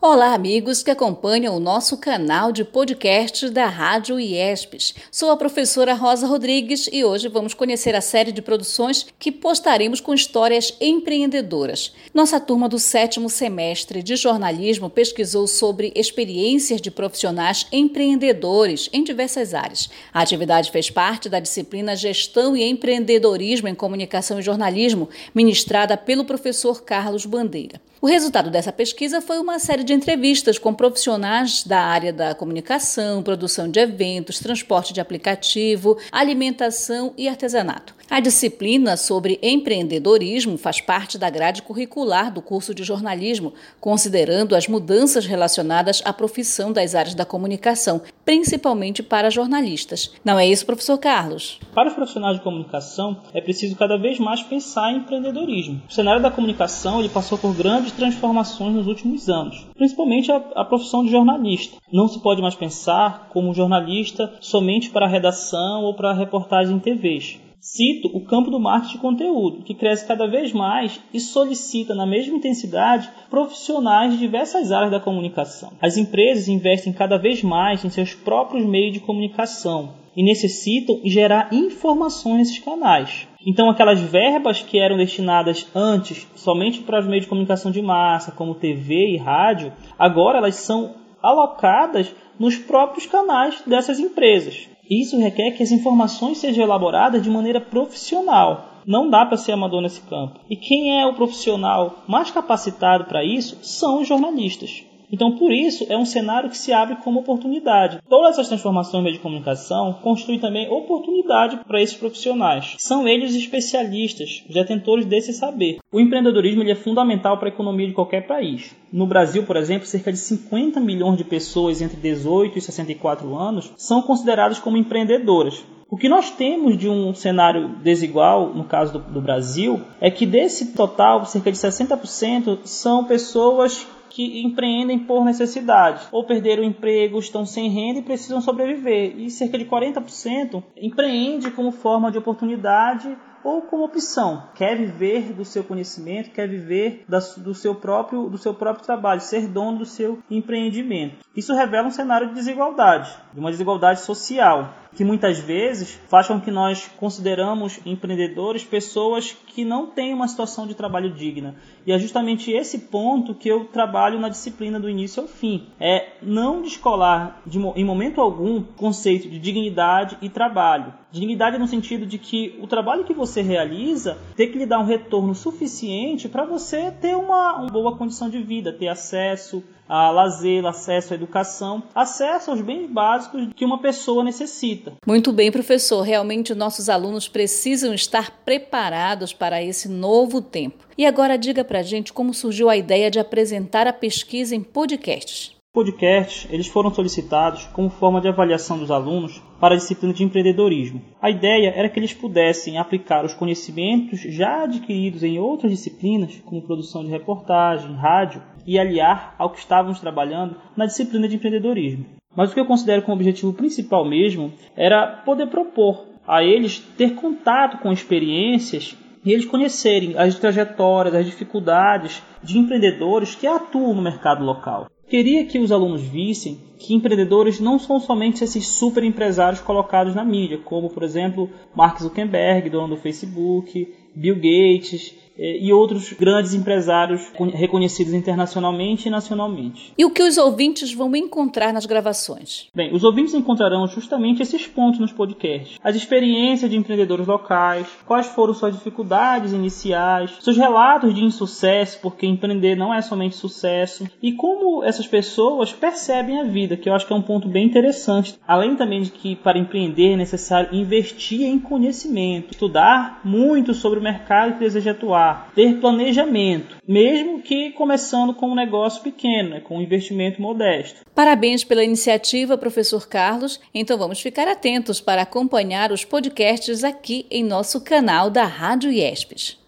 Olá, amigos que acompanham o nosso canal de podcast da Rádio IESPES. Sou a professora Rosa Rodrigues e hoje vamos conhecer a série de produções que postaremos com histórias empreendedoras. Nossa turma do sétimo semestre de jornalismo pesquisou sobre experiências de profissionais empreendedores em diversas áreas. A atividade fez parte da disciplina Gestão e Empreendedorismo em Comunicação e Jornalismo, ministrada pelo professor Carlos Bandeira. O resultado dessa pesquisa foi uma série de entrevistas com profissionais da área da comunicação, produção de eventos, transporte de aplicativo, alimentação e artesanato. A disciplina sobre empreendedorismo faz parte da grade curricular do curso de jornalismo, considerando as mudanças relacionadas à profissão das áreas da comunicação, principalmente para jornalistas. Não é isso, professor Carlos? Para os profissionais de comunicação, é preciso cada vez mais pensar em empreendedorismo. O cenário da comunicação ele passou por grandes transformações nos últimos anos, principalmente a, a profissão de jornalista. Não se pode mais pensar como jornalista somente para a redação ou para a reportagem em TVs. Cito o campo do marketing de conteúdo, que cresce cada vez mais e solicita na mesma intensidade profissionais de diversas áreas da comunicação. As empresas investem cada vez mais em seus próprios meios de comunicação e necessitam gerar informações nesses canais. Então, aquelas verbas que eram destinadas antes somente para os meios de comunicação de massa, como TV e rádio, agora elas são alocadas nos próprios canais dessas empresas. Isso requer que as informações sejam elaboradas de maneira profissional. Não dá para ser amador nesse campo. E quem é o profissional mais capacitado para isso são os jornalistas. Então, por isso, é um cenário que se abre como oportunidade. Todas essas transformações de comunicação constituem também oportunidade para esses profissionais. São eles especialistas, detentores desse saber. O empreendedorismo é fundamental para a economia de qualquer país. No Brasil, por exemplo, cerca de 50 milhões de pessoas entre 18 e 64 anos são consideradas como empreendedoras. O que nós temos de um cenário desigual, no caso do, do Brasil, é que desse total, cerca de 60% são pessoas que empreendem por necessidade, ou perderam o emprego, estão sem renda e precisam sobreviver. E cerca de 40% empreende como forma de oportunidade ou como opção. Quer viver do seu conhecimento, quer viver da, do, seu próprio, do seu próprio trabalho, ser dono do seu empreendimento. Isso revela um cenário de desigualdade, de uma desigualdade social, que muitas vezes faz com que nós consideramos empreendedores pessoas que não têm uma situação de trabalho digna. E é justamente esse ponto que eu trabalho na disciplina do início ao fim. É não descolar de, em momento algum conceito de dignidade e trabalho. Dignidade no sentido de que o trabalho que você realiza tem que lhe dar um retorno suficiente para você ter uma, uma boa condição de vida, ter acesso a lazer, acesso à educação, acesso aos bens básicos que uma pessoa necessita. Muito bem, professor. Realmente nossos alunos precisam estar preparados para esse novo tempo. E agora diga para gente como surgiu a ideia de apresentar a pesquisa em podcasts podcasts eles foram solicitados como forma de avaliação dos alunos para a disciplina de empreendedorismo. A ideia era que eles pudessem aplicar os conhecimentos já adquiridos em outras disciplinas, como produção de reportagem, rádio, e aliar ao que estávamos trabalhando na disciplina de empreendedorismo. Mas o que eu considero como objetivo principal mesmo era poder propor a eles ter contato com experiências e eles conhecerem as trajetórias, as dificuldades de empreendedores que atuam no mercado local. Queria que os alunos vissem que empreendedores não são somente esses super empresários colocados na mídia, como por exemplo Mark Zuckerberg, dono do Facebook, Bill Gates e outros grandes empresários reconhecidos internacionalmente e nacionalmente. E o que os ouvintes vão encontrar nas gravações? Bem, os ouvintes encontrarão justamente esses pontos nos podcasts: as experiências de empreendedores locais, quais foram suas dificuldades iniciais, seus relatos de insucesso, porque empreender não é somente sucesso, e como essas pessoas percebem a vida, que eu acho que é um ponto bem interessante. Além também de que para empreender é necessário investir em conhecimento, estudar muito sobre o mercado que deseja atuar ter planejamento, mesmo que começando com um negócio pequeno, né, com um investimento modesto. Parabéns pela iniciativa, professor Carlos. Então vamos ficar atentos para acompanhar os podcasts aqui em nosso canal da Rádio IESPES.